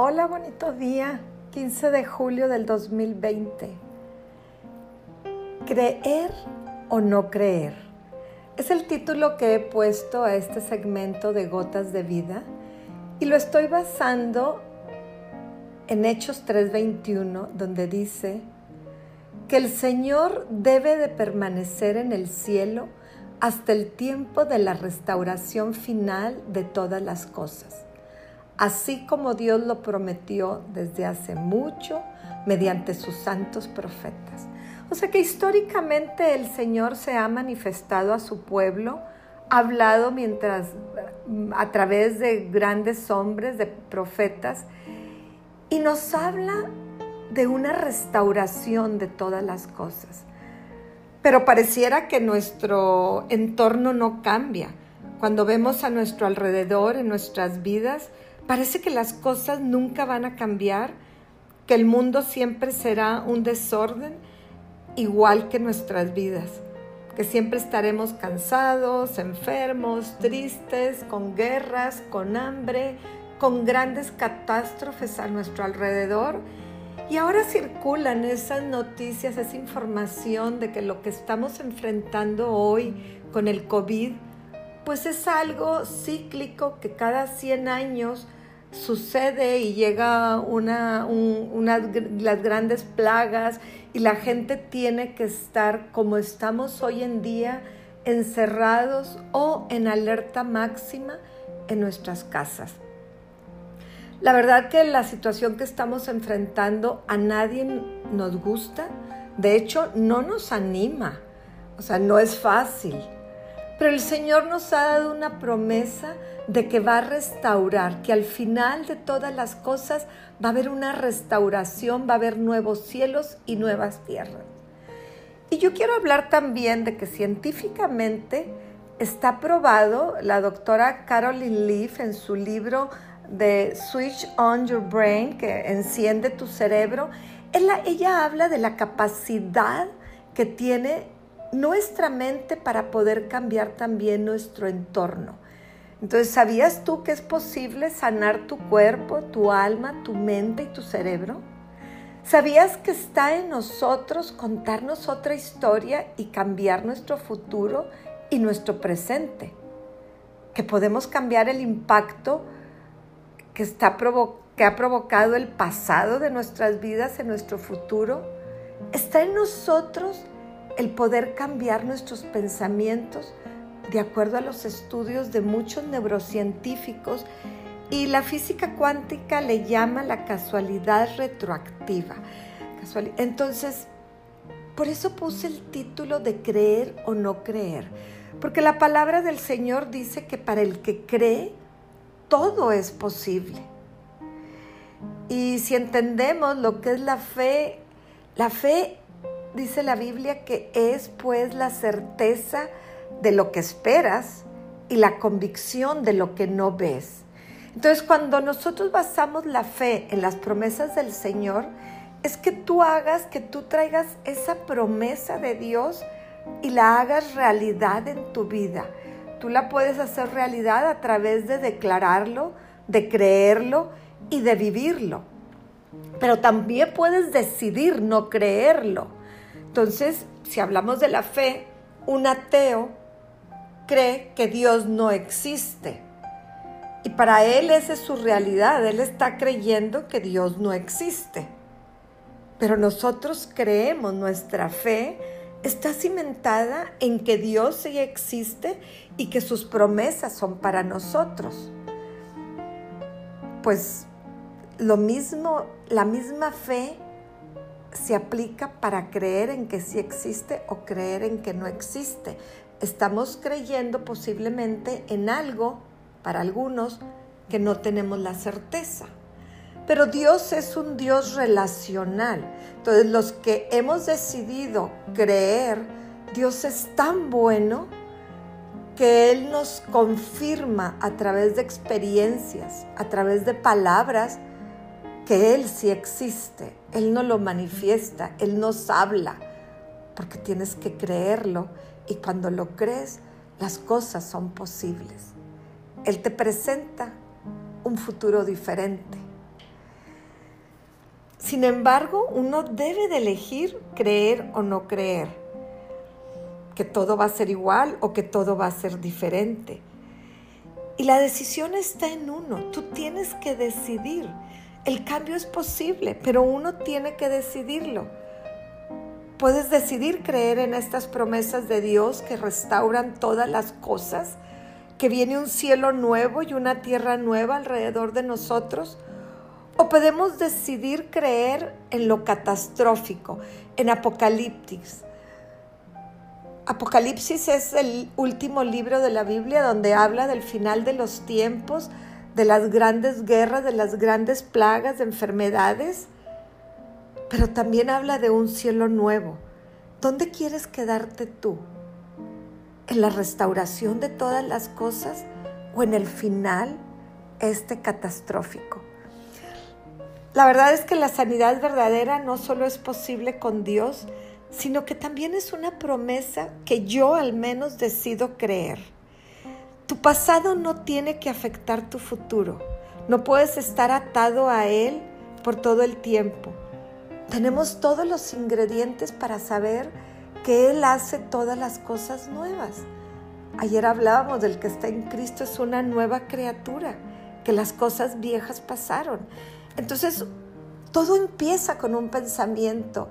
Hola, bonito día, 15 de julio del 2020. ¿Creer o no creer? Es el título que he puesto a este segmento de Gotas de Vida y lo estoy basando en Hechos 3:21, donde dice que el Señor debe de permanecer en el cielo hasta el tiempo de la restauración final de todas las cosas así como Dios lo prometió desde hace mucho mediante sus santos profetas. O sea que históricamente el Señor se ha manifestado a su pueblo, ha hablado mientras a través de grandes hombres, de profetas, y nos habla de una restauración de todas las cosas. Pero pareciera que nuestro entorno no cambia. Cuando vemos a nuestro alrededor, en nuestras vidas, Parece que las cosas nunca van a cambiar, que el mundo siempre será un desorden igual que nuestras vidas, que siempre estaremos cansados, enfermos, tristes, con guerras, con hambre, con grandes catástrofes a nuestro alrededor. Y ahora circulan esas noticias, esa información de que lo que estamos enfrentando hoy con el COVID, pues es algo cíclico que cada 100 años sucede y llega una, las grandes plagas y la gente tiene que estar como estamos hoy en día, encerrados o en alerta máxima en nuestras casas. La verdad que la situación que estamos enfrentando a nadie nos gusta, de hecho no nos anima, o sea, no es fácil. Pero el Señor nos ha dado una promesa de que va a restaurar, que al final de todas las cosas va a haber una restauración, va a haber nuevos cielos y nuevas tierras. Y yo quiero hablar también de que científicamente está probado, la doctora Caroline Leaf en su libro de Switch on Your Brain, que enciende tu cerebro, ella, ella habla de la capacidad que tiene nuestra mente para poder cambiar también nuestro entorno. Entonces, ¿sabías tú que es posible sanar tu cuerpo, tu alma, tu mente y tu cerebro? ¿Sabías que está en nosotros contarnos otra historia y cambiar nuestro futuro y nuestro presente? Que podemos cambiar el impacto que, está que ha provocado el pasado de nuestras vidas en nuestro futuro. Está en nosotros el poder cambiar nuestros pensamientos de acuerdo a los estudios de muchos neurocientíficos y la física cuántica le llama la casualidad retroactiva. Entonces, por eso puse el título de creer o no creer, porque la palabra del Señor dice que para el que cree, todo es posible. Y si entendemos lo que es la fe, la fe dice la Biblia que es pues la certeza de lo que esperas y la convicción de lo que no ves. Entonces cuando nosotros basamos la fe en las promesas del Señor, es que tú hagas, que tú traigas esa promesa de Dios y la hagas realidad en tu vida. Tú la puedes hacer realidad a través de declararlo, de creerlo y de vivirlo. Pero también puedes decidir no creerlo. Entonces, si hablamos de la fe, un ateo cree que Dios no existe. Y para él esa es su realidad. Él está creyendo que Dios no existe. Pero nosotros creemos, nuestra fe está cimentada en que Dios sí existe y que sus promesas son para nosotros. Pues lo mismo, la misma fe se aplica para creer en que sí existe o creer en que no existe. Estamos creyendo posiblemente en algo, para algunos, que no tenemos la certeza. Pero Dios es un Dios relacional. Entonces los que hemos decidido creer, Dios es tan bueno que Él nos confirma a través de experiencias, a través de palabras, que Él sí existe, Él no lo manifiesta, Él nos habla, porque tienes que creerlo y cuando lo crees, las cosas son posibles. Él te presenta un futuro diferente. Sin embargo, uno debe de elegir creer o no creer, que todo va a ser igual o que todo va a ser diferente. Y la decisión está en uno, tú tienes que decidir. El cambio es posible, pero uno tiene que decidirlo. Puedes decidir creer en estas promesas de Dios que restauran todas las cosas, que viene un cielo nuevo y una tierra nueva alrededor de nosotros. O podemos decidir creer en lo catastrófico, en Apocalipsis. Apocalipsis es el último libro de la Biblia donde habla del final de los tiempos, de las grandes guerras, de las grandes plagas, de enfermedades pero también habla de un cielo nuevo. ¿Dónde quieres quedarte tú? ¿En la restauración de todas las cosas o en el final este catastrófico? La verdad es que la sanidad verdadera no solo es posible con Dios, sino que también es una promesa que yo al menos decido creer. Tu pasado no tiene que afectar tu futuro. No puedes estar atado a él por todo el tiempo. Tenemos todos los ingredientes para saber que Él hace todas las cosas nuevas. Ayer hablábamos del que está en Cristo es una nueva criatura, que las cosas viejas pasaron. Entonces, todo empieza con un pensamiento.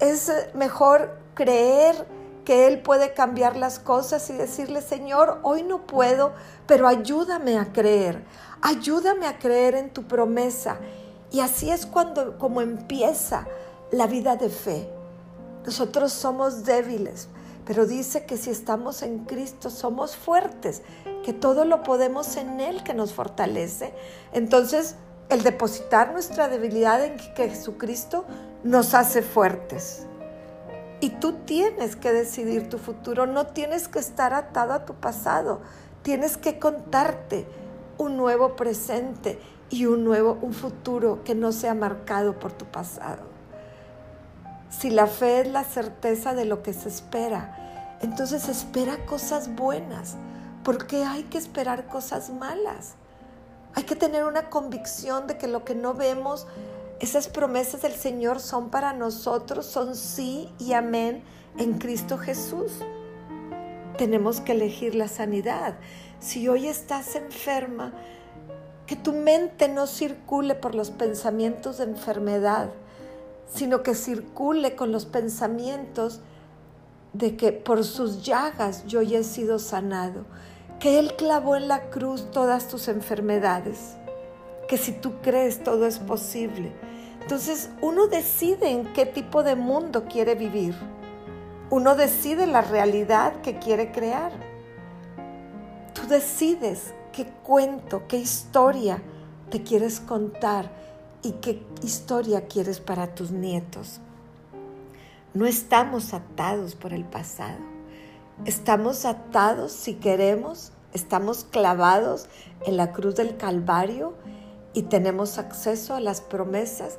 Es mejor creer que Él puede cambiar las cosas y decirle, Señor, hoy no puedo, pero ayúdame a creer, ayúdame a creer en tu promesa y así es cuando como empieza la vida de fe. Nosotros somos débiles, pero dice que si estamos en Cristo somos fuertes, que todo lo podemos en Él que nos fortalece. Entonces, el depositar nuestra debilidad en Jesucristo nos hace fuertes. Y tú tienes que decidir tu futuro, no tienes que estar atado a tu pasado, tienes que contarte un nuevo presente y un nuevo, un futuro que no sea marcado por tu pasado. Si la fe es la certeza de lo que se espera, entonces espera cosas buenas. porque hay que esperar cosas malas? Hay que tener una convicción de que lo que no vemos, esas promesas del Señor son para nosotros, son sí y amén en Cristo Jesús. Tenemos que elegir la sanidad. Si hoy estás enferma, que tu mente no circule por los pensamientos de enfermedad, sino que circule con los pensamientos de que por sus llagas yo ya he sido sanado, que Él clavó en la cruz todas tus enfermedades, que si tú crees todo es posible. Entonces uno decide en qué tipo de mundo quiere vivir, uno decide la realidad que quiere crear, tú decides qué cuento, qué historia te quieres contar y qué historia quieres para tus nietos. No estamos atados por el pasado. Estamos atados, si queremos, estamos clavados en la cruz del Calvario y tenemos acceso a las promesas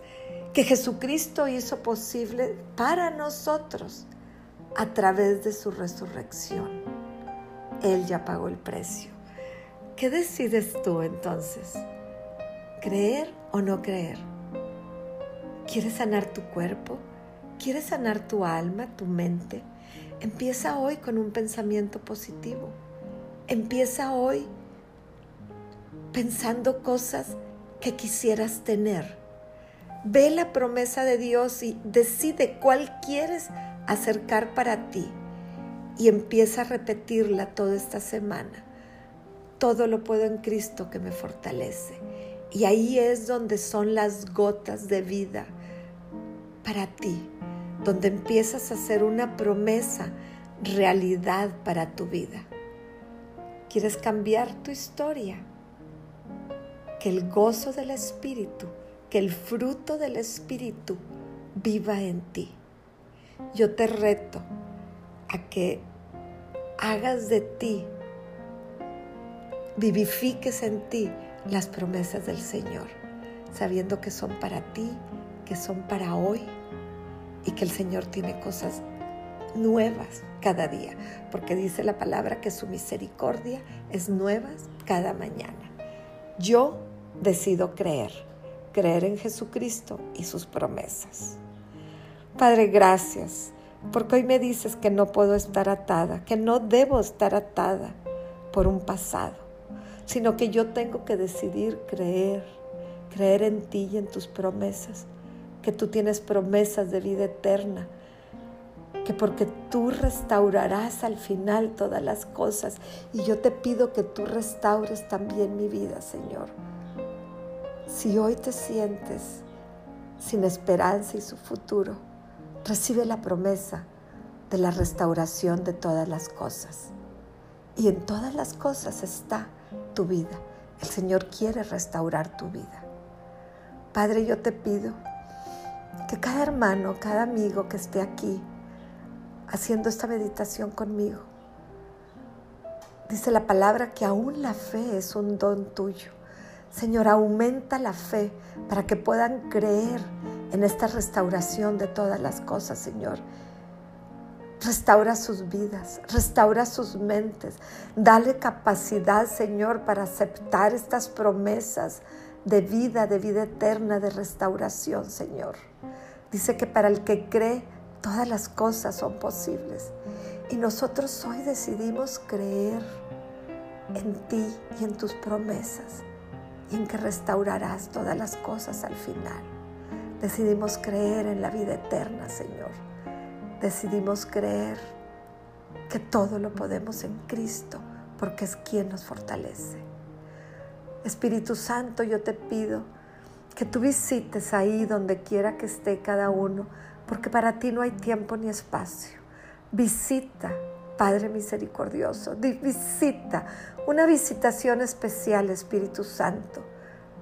que Jesucristo hizo posible para nosotros a través de su resurrección. Él ya pagó el precio. ¿Qué decides tú entonces? ¿Creer o no creer? ¿Quieres sanar tu cuerpo? ¿Quieres sanar tu alma, tu mente? Empieza hoy con un pensamiento positivo. Empieza hoy pensando cosas que quisieras tener. Ve la promesa de Dios y decide cuál quieres acercar para ti y empieza a repetirla toda esta semana todo lo puedo en Cristo que me fortalece. Y ahí es donde son las gotas de vida para ti, donde empiezas a hacer una promesa, realidad para tu vida. ¿Quieres cambiar tu historia? Que el gozo del Espíritu, que el fruto del Espíritu viva en ti. Yo te reto a que hagas de ti vivifiques en ti las promesas del Señor, sabiendo que son para ti, que son para hoy y que el Señor tiene cosas nuevas cada día, porque dice la palabra que su misericordia es nuevas cada mañana. Yo decido creer, creer en Jesucristo y sus promesas. Padre, gracias, porque hoy me dices que no puedo estar atada, que no debo estar atada por un pasado, sino que yo tengo que decidir creer, creer en ti y en tus promesas, que tú tienes promesas de vida eterna, que porque tú restaurarás al final todas las cosas y yo te pido que tú restaures también mi vida, Señor. Si hoy te sientes sin esperanza y su futuro, recibe la promesa de la restauración de todas las cosas. Y en todas las cosas está tu vida. El Señor quiere restaurar tu vida. Padre, yo te pido que cada hermano, cada amigo que esté aquí haciendo esta meditación conmigo, dice la palabra que aún la fe es un don tuyo. Señor, aumenta la fe para que puedan creer en esta restauración de todas las cosas, Señor. Restaura sus vidas, restaura sus mentes. Dale capacidad, Señor, para aceptar estas promesas de vida, de vida eterna, de restauración, Señor. Dice que para el que cree, todas las cosas son posibles. Y nosotros hoy decidimos creer en ti y en tus promesas y en que restaurarás todas las cosas al final. Decidimos creer en la vida eterna, Señor. Decidimos creer que todo lo podemos en Cristo porque es quien nos fortalece. Espíritu Santo, yo te pido que tú visites ahí donde quiera que esté cada uno, porque para ti no hay tiempo ni espacio. Visita, Padre misericordioso, visita una visitación especial, Espíritu Santo,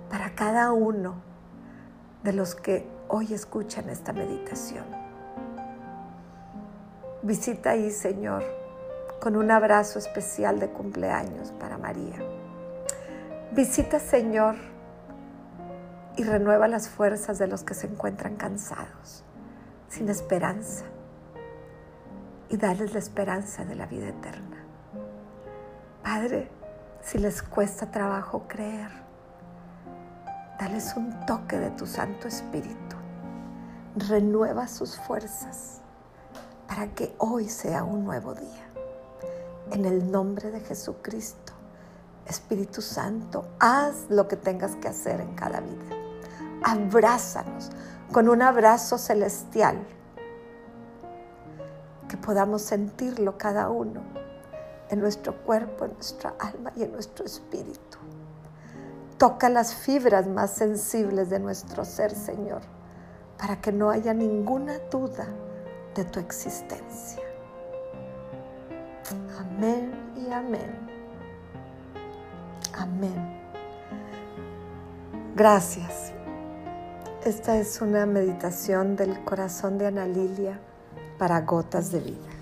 para cada uno de los que hoy escuchan esta meditación. Visita ahí, Señor, con un abrazo especial de cumpleaños para María. Visita, Señor, y renueva las fuerzas de los que se encuentran cansados, sin esperanza, y darles la esperanza de la vida eterna. Padre, si les cuesta trabajo creer, dales un toque de tu Santo Espíritu. Renueva sus fuerzas para que hoy sea un nuevo día. En el nombre de Jesucristo, Espíritu Santo, haz lo que tengas que hacer en cada vida. Abrázanos con un abrazo celestial, que podamos sentirlo cada uno en nuestro cuerpo, en nuestra alma y en nuestro espíritu. Toca las fibras más sensibles de nuestro ser, Señor, para que no haya ninguna duda de tu existencia. Amén y amén. Amén. Gracias. Esta es una meditación del corazón de Ana Lilia para gotas de vida.